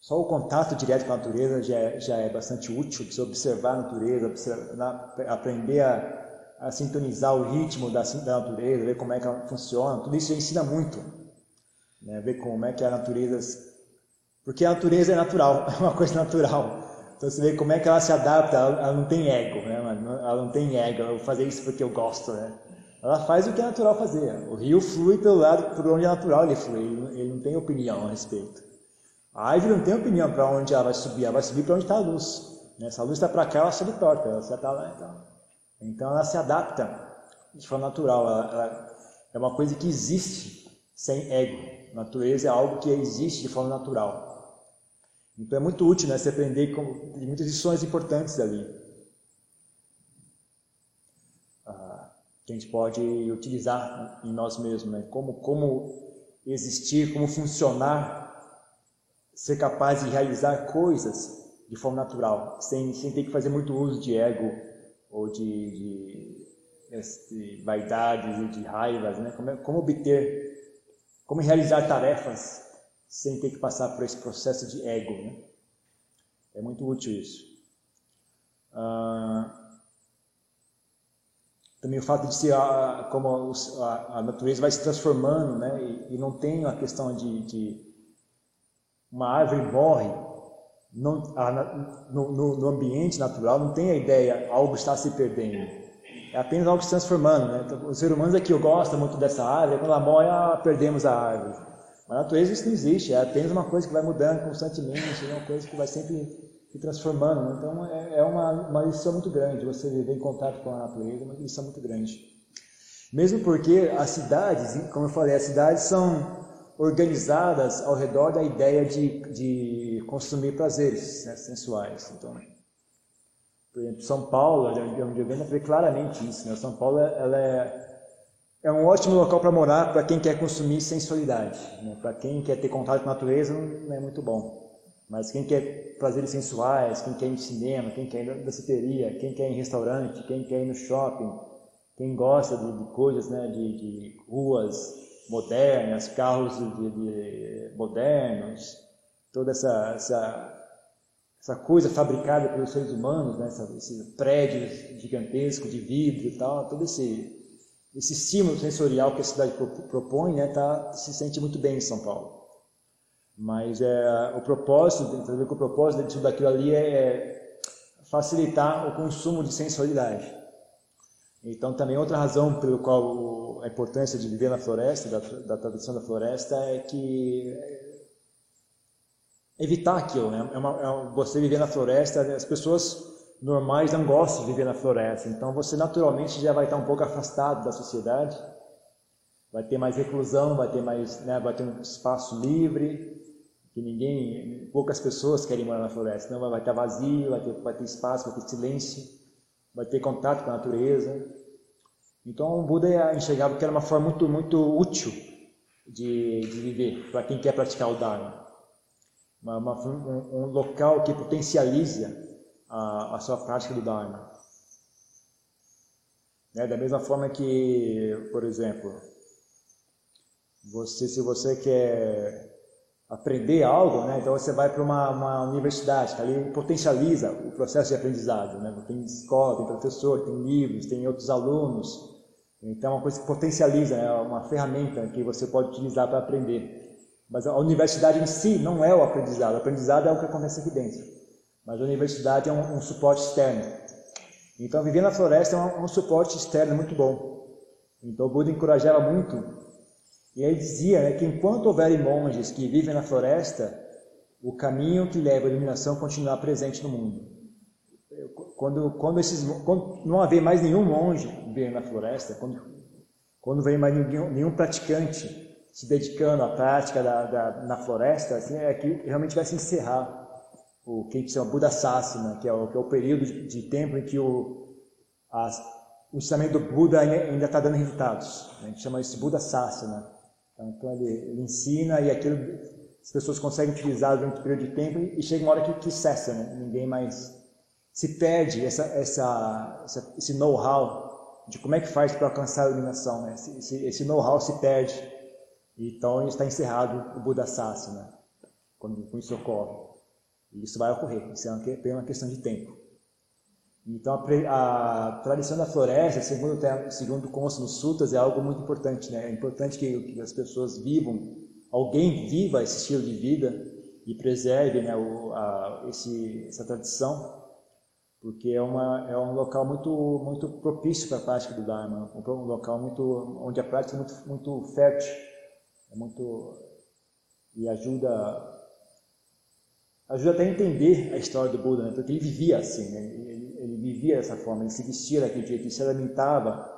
Só o contato direto com a natureza já é, já é bastante útil, você observar a natureza, observar, aprender a, a, sintonizar o ritmo da, da, natureza, ver como é que ela funciona, tudo isso ensina muito. Né? Ver como é que a natureza... Porque a natureza é natural, é uma coisa natural. Então você vê como é que ela se adapta, ela, ela não tem ego, né? ela não tem ego, eu vou fazer isso porque eu gosto, né? Ela faz o que é natural fazer. O rio flui pelo lado por onde é natural ele flui. Ele não tem opinião a respeito. A árvore não tem opinião para onde ela vai subir. Ela vai subir para onde está a luz. Né? Se a luz está para cá, ela se torta, ela está lá, então. Então ela se adapta de forma natural. Ela, ela é uma coisa que existe sem ego. Natureza é algo que existe de forma natural. Então é muito útil né, se aprender com muitas lições importantes ali. Ah, que a gente pode utilizar em nós mesmos. Né? Como, como existir, como funcionar, ser capaz de realizar coisas de forma natural, sem, sem ter que fazer muito uso de ego ou de, de, de vaidades e de raivas. Né? Como, como obter, como realizar tarefas sem ter que passar por esse processo de ego. Né? É muito útil isso. Ah, também o fato de ser a, como a, a, natureza vai se transformando, né? E, e não tem a questão de, de, uma árvore morre, a, no, no, ambiente natural não tem a ideia algo está se perdendo. É apenas algo se transformando, né? Então, os seres humanos aqui gostam muito dessa árvore, quando ela morre, ah, perdemos a árvore. Mas na natureza isso não existe, é apenas uma coisa que vai mudando constantemente, é uma coisa que vai sempre se transformando. Né? Então é, é uma, uma lição muito grande, você viver em contato com a natureza, é uma lição muito grande. Mesmo porque as cidades, como eu falei, as cidades são organizadas ao redor da ideia de, de consumir prazeres né, sensuais. Então, por exemplo, São Paulo, onde eu venho, vê claramente isso. Né? São Paulo ela é é um ótimo local para morar para quem quer consumir sensualidade. Né? Para quem quer ter contato com a natureza, não é muito bom. Mas quem quer prazeres sensuais, quem quer ir no cinema, quem quer ir na danceteria, quem quer ir em restaurante, quem quer ir no shopping, quem gosta de, de coisas, né, de, de, ruas modernas, carros de, de modernos, toda essa, essa, essa, coisa fabricada pelos seres humanos, né, essa, esse prédio gigantesco de vidro e tal, todo esse esse estímulo sensorial que a cidade propõe, né, tá, se sente muito bem em São Paulo. Mas é, o propósito, tem ver com o propósito de tudo aquilo ali é, é facilitar o consumo de sensualidade. Então, também outra razão pelo qual a importância de viver na floresta, da, da tradição da floresta, é que é, evitar aquilo. Né? É uma, é você viver na floresta, as pessoas normais não gostam de viver na floresta. Então você naturalmente já vai estar um pouco afastado da sociedade, vai ter mais reclusão, vai ter mais, né, vai ter um espaço livre, que ninguém, poucas pessoas querem morar na floresta. Não vai estar vazio, vai ter, vai ter espaço, vai ter silêncio, vai ter contato com a natureza. Então o Buda enxergava que era uma forma muito muito útil de, de viver para quem quer praticar o Dharma. Uma, uma, um, um local que potencializa a, a sua prática do Dharma. Né? Da mesma forma que, por exemplo, você, se você quer aprender algo, né? então você vai para uma, uma, universidade, que ali potencializa o processo de aprendizado. Né? Tem escola, tem professor, tem livros, tem outros alunos. Então é uma coisa que potencializa, é uma ferramenta que você pode utilizar para aprender. Mas a universidade em si não é o aprendizado, o aprendizado é o que acontece aqui dentro. Mas a universidade é um, um suporte externo. Então, viver na floresta é um, um, suporte externo muito bom. Então, o Buda encorajava muito. E ele dizia né, que enquanto houverem monges que vivem na floresta, o caminho que leva à iluminação continuará presente no mundo. Quando, quando, esses, quando não haver mais nenhum monge vivendo na floresta, quando, quando vem mais nenhum, nenhum praticante se dedicando à prática da, da, na floresta, assim, é que realmente vai se encerrar o que a gente chama Buda Sasana, que é o, que é o período de, de tempo em que o, o ensinamento do Buda ainda está dando resultados. A gente chama isso de Buda Sasana. Então ele, ele, ensina e aquilo as pessoas conseguem utilizar durante um período de tempo e chega uma hora que, que cessa, né? ninguém mais se perde essa, essa, essa esse know-how de como é que faz para alcançar a iluminação. Né? Esse, esse, esse know-how se perde. Então está encerrado o Buda Sasana, quando isso ocorre. E isso vai ocorrer, isso é uma, uma questão de tempo. Então, a, a tradição da floresta, segundo, segundo consta nos sutas, é algo muito importante. Né? É importante que, que, as pessoas vivam, alguém viva esse estilo de vida e preserve né, o, a, esse, essa tradição, porque é, uma, é um local muito, muito propício para a prática do Dharma, um local muito, onde a prática é muito, muito fértil, é muito, e ajuda ajuda até a entender a história do Buda, né? porque ele vivia assim, né? ele, ele, vivia dessa forma, ele se vestia daquele jeito, ele se alimentava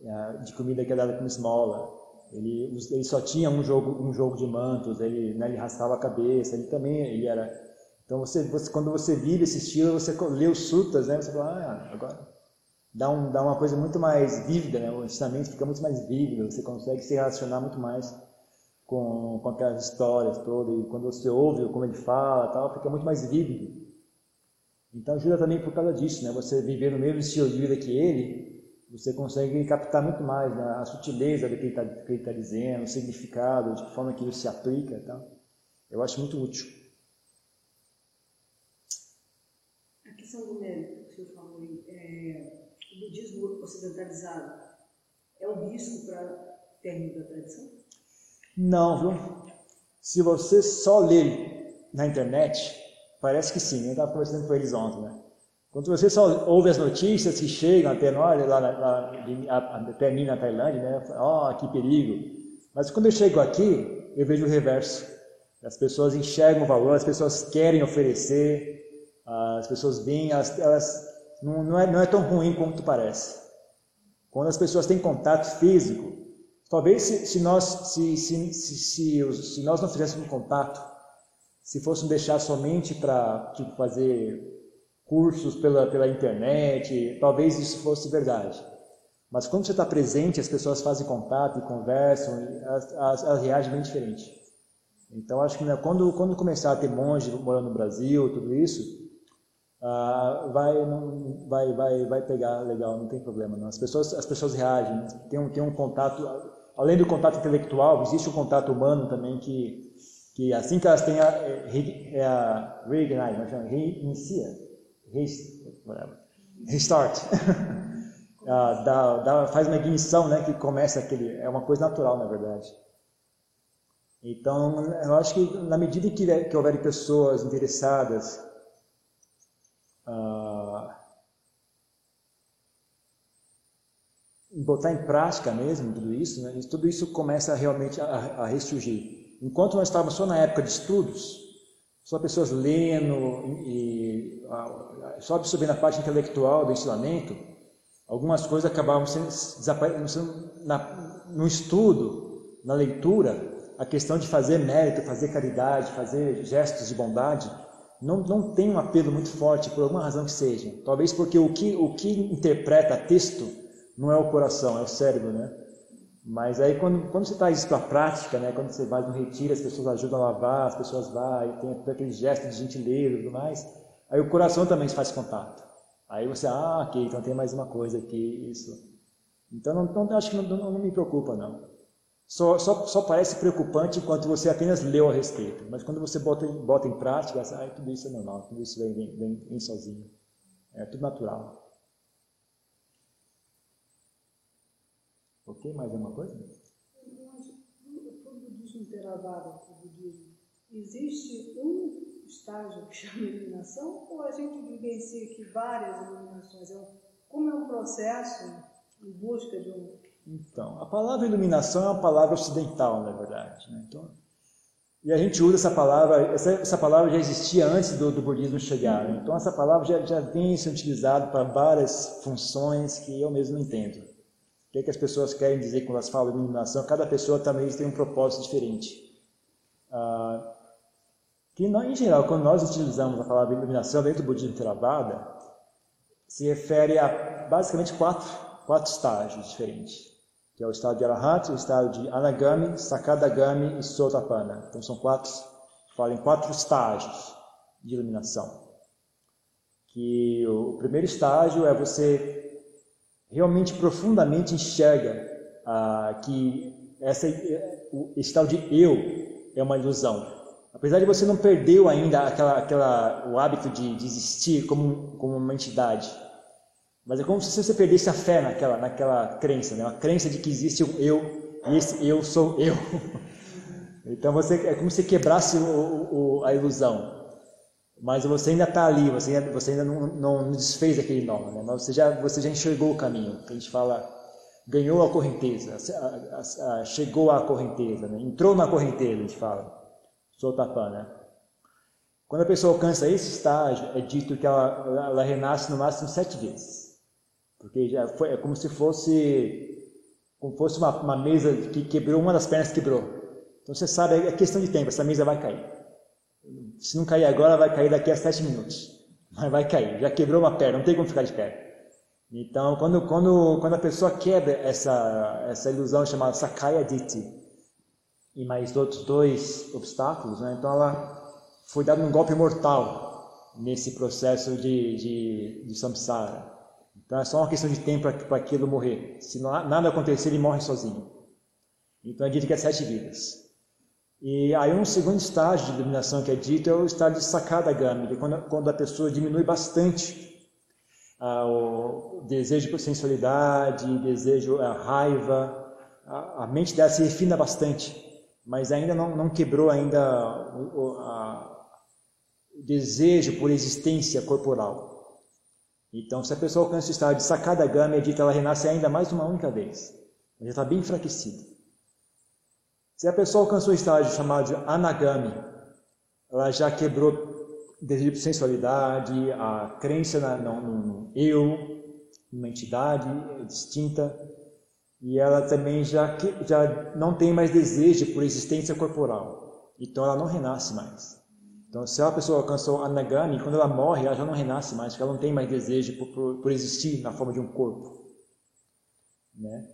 uh, de comida que era dada como esmola, ele, ele só tinha um jogo, um jogo de mantos, ele, né, ele raspava a cabeça, ele também ele era... Então, você, você, quando você vive esse estilo, você lê os sutras, né? você fala, ah, agora dá, um, dá uma coisa muito mais vívida, né? o ensinamento fica muito mais vívido, você consegue se relacionar muito mais com, com aquelas histórias todas, e quando você ouve como ele fala, tal, fica muito mais vívido. Então ajuda também por causa disso, né? Você viver no mesmo estilo de vida que ele, você consegue captar muito mais né? a sutileza do que ele está tá dizendo, o significado, de que forma que ele se aplica, tal. Eu acho muito útil. A questão do mérito que o senhor falou aí, é, o budismo ocidentalizado é um risco para o término da tradição? Não, viu? Se você só ler na internet, parece que sim. Eu estava conversando com eles ontem, né? Quando você só ouve as notícias que chegam até nós, lá, lá, até mim na Tailândia, né? Ó, oh, que perigo. Mas quando eu chego aqui, eu vejo o reverso. As pessoas enxergam o valor, as pessoas querem oferecer, as pessoas vêm, elas, elas não, não, é, não é tão ruim quanto parece. Quando as pessoas têm contato físico, Talvez se, se nós, se, se, se, nós não fizéssemos contato, se fôssemos deixar somente para tipo, fazer cursos pela, pela internet, talvez isso fosse verdade. Mas quando você está presente, as pessoas fazem contato e conversam, e elas, elas, reagem bem diferente. Então acho que né, quando, quando começar a ter monge morando no Brasil, tudo isso, uh, vai, não, vai, vai, vai pegar legal, não tem problema. Não. As, pessoas, as pessoas reagem, tem um, tem um contato além do contato intelectual, existe o contato humano também que, que assim que elas têm a, é a reignite, nós chamamos, reinicia, restart, ah, dá, dá, faz uma ignição, né, que começa aquele, é uma coisa natural na verdade. Então, eu acho que na medida que, que houver pessoas interessadas uh, botar em prática mesmo tudo isso, né? tudo isso começa realmente a, a ressurgir. Enquanto nós estávamos só na época de estudos, só pessoas lendo e só absorvendo a parte intelectual do ensinamento, algumas coisas acabavam sendo desaparecendo no estudo, na leitura, a questão de fazer mérito, fazer caridade, fazer gestos de bondade, não, não tem um apelo muito forte por alguma razão que seja. Talvez porque o que, o que interpreta texto não é o coração, é o cérebro, né? Mas aí quando, quando você traz isso para a prática, né? Quando você vai no retiro, as pessoas ajudam a lavar, as pessoas vão, tem aquele gesto de gentileza e tudo mais, aí o coração também faz contato. Aí você, ah, ok, então tem mais uma coisa aqui, isso. Então não, não acho que não, não, não, me preocupa não. Só, só, só parece preocupante enquanto você apenas leu a respeito. Mas quando você bota, bota em prática, você, ah, tudo isso é normal, tudo isso vem, vem, vem sozinho. É tudo natural. Ok? Mais alguma coisa? Eu acho que o budismo Theravada, o budismo, existe um estágio que chama iluminação ou a gente vivencia aqui várias iluminações? É como é um processo em busca de um... Então, a palavra iluminação é uma palavra ocidental, na verdade. Né? Então, e a gente usa essa palavra, essa, essa palavra já existia antes do, do budismo chegar. Né? Então, essa palavra já, já vem sendo utilizada para várias funções que eu mesmo entendo que, é que as pessoas querem dizer quando elas falam iluminação? Cada pessoa também tem um propósito diferente. Ah, que nós, em geral, quando nós utilizamos a palavra iluminação dentro do budismo Theravada, se refere a basicamente quatro, quatro estágios diferentes. Que é o estado de Arahant, o estado de Anagami, Sakadagami e Sotapanna. Então são quatro, falam quatro estágios de iluminação. Que o primeiro estágio é você realmente profundamente enxerga ah, que essa, o estado de eu é uma ilusão. Apesar de você não perdeu ainda aquela, aquela, o hábito de, de existir como, como uma entidade, mas é como se você perdesse a fé naquela, naquela crença, né? uma crença de que existe o eu e esse eu sou eu. Então você, é como se quebrasse o, o, a ilusão mas você ainda está ali, você ainda, você ainda não, não, desfez aquele nó, né? mas você já, você já enxergou o caminho. A gente fala, ganhou a correnteza, a, a, a, chegou à correnteza, né? entrou na correnteza, a gente fala, sotapana. Quando a pessoa alcança esse estágio, é dito que ela, ela renasce no máximo sete vezes. Porque já foi, é como se fosse como fosse uma, uma mesa que quebrou, uma das pernas quebrou. Então você sabe, é questão de tempo, essa mesa vai cair. Se não cair agora, vai cair daqui a sete minutos. Mas vai cair, já quebrou uma perna, não tem como ficar de pé. Então, quando, quando, quando a pessoa quebra essa, essa ilusão chamada Sakaya Ditti, e mais outros dois obstáculos, né? então ela foi dada um golpe mortal nesse processo de, de, de samsara. Então é só uma questão de tempo para aquilo morrer. Se não, nada acontecer, ele morre sozinho. Então é dito que é sete vidas. E aí um segundo estágio de iluminação que é dito é o estágio de sakada gami, que quando, quando a pessoa diminui bastante ah, o desejo por sensualidade, desejo, a raiva, a, a, mente dela se refina bastante, mas ainda não, não quebrou ainda o, a, o desejo por existência corporal. Então, se a pessoa alcança o estado de sacada gama, é dito ela renasce ainda mais uma única vez. Ela já está bem enfraquecida. Se a pessoa alcançou o estágio chamado de anagami, ela já quebrou desejo de sensualidade, a crença na, no, no eu, uma entidade distinta, e ela também já, já não tem mais desejo por existência corporal. Então ela não renasce mais. Então, se a pessoa alcançou a Nagami, quando ela morre, ela já não renasce mais, porque ela não tem mais desejo por, por, por existir na forma de um corpo. Né?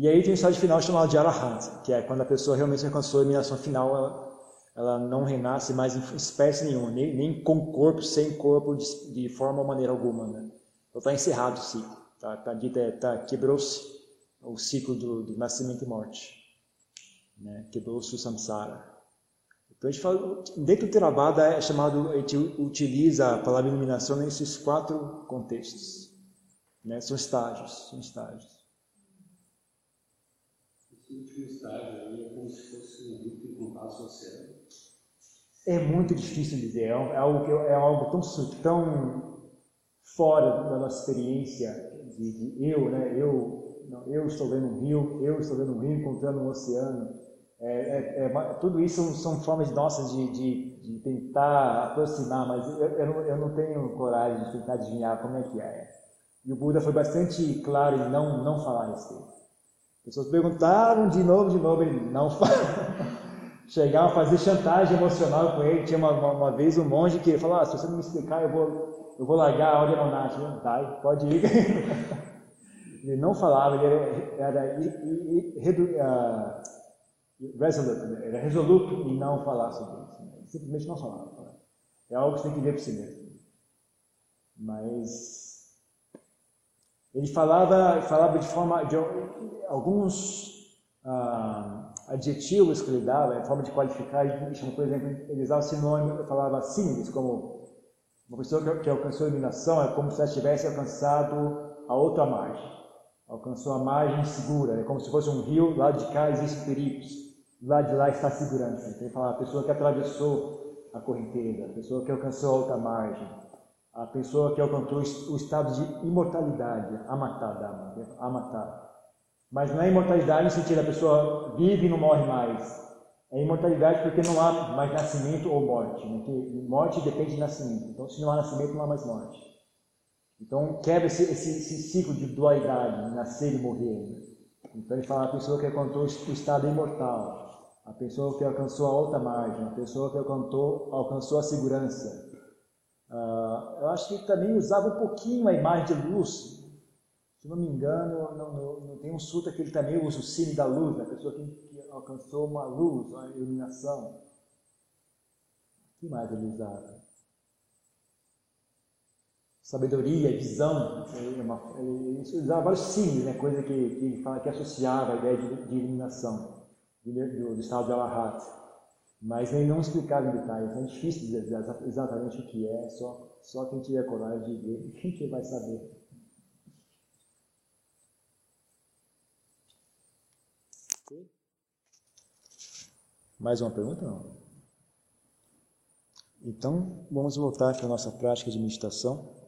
E aí tem o estágio final chamado de Arahant, que é quando a pessoa realmente alcançou a iluminação final, ela, ela não renasce mais em espécie nenhuma, nem, nem com corpo, sem corpo, de, de forma ou maneira alguma. Né? Então está encerrado o ciclo, tá, tá, tá, quebrou-se o ciclo do, do nascimento e morte, né? quebrou-se o samsara. Então a gente fala, dentro do Theravada é chamado, a gente utiliza a palavra iluminação nesses quatro contextos. Né? São estágios, são estágios. Último estágio é como se fosse um grupo em contato oceano. É muito difícil dizer, é algo, é algo tão, tão fora da nossa experiência de, de eu, né? Eu, não, eu estou vendo um rio, eu estou vendo um rio encontrando um oceano. É, é, é, tudo isso são formas nossas de, de, de tentar aproximar, mas eu, eu, não, eu, não, tenho coragem de tentar adivinhar como é que é. E o Buda foi bastante claro em não, não falar respeito. Pessoas perguntaram de novo, de novo, ele não fala. Chegaram a fazer chantagem emocional com ele. Tinha uma, uma, uma vez um monge que falou: ah, se você não me explicar, eu vou, eu vou largar a ordem monástica. Vai, pode ir. ele não falava, ele era, era, era resolute, né? era resoluto em não falar sobre isso. Né? Simplesmente não falava. É algo que você tem que ver por si mesmo. Mas ele falava, falava de forma de alguns ah, adjetivos que ele dava, em forma de qualificar, por exemplo, ele usava sinônimo, falava símiles, como uma pessoa que alcançou a iluminação é como se ela tivesse alcançado a outra margem. Alcançou a margem segura, é como se fosse um rio, lá de cá existem perigos lá de lá está a segurança. Então, ele fala a pessoa que atravessou a correnteza, a pessoa que alcançou a alta margem, a pessoa que alcançou o estado de imortalidade, amatada, amatar. Mas não é imortalidade no sentido da pessoa vive e não morre mais. É imortalidade porque não há mais nascimento ou morte. Né? morte depende de nascimento. Então, se não há nascimento, não há mais morte. Então, quebra esse, esse, esse ciclo de dualidade, nascer e morrer. Né? Então, ele fala a pessoa que alcançou o estado imortal a pessoa que alcançou a alta margem, a pessoa que alcançou, alcançou a segurança. Uh, eu acho que também usava um pouquinho a imagem de luz. Se não me engano, não, não, não tem um sutra que ele também usa o cine da luz, a pessoa que, que alcançou uma luz, uma iluminação. Que mais ele usava? Sabedoria, visão. Ele, ele usava vários cines, né? coisa que, que fala que associava a ideia de, de iluminação do, do estado de Alahat, mas nem não explicado em detalhes. É difícil dizer exatamente o que é, só, só quem tiver coragem de ver, quem que vai saber. Mais uma pergunta? Não. Então, vamos voltar para a nossa prática de meditação.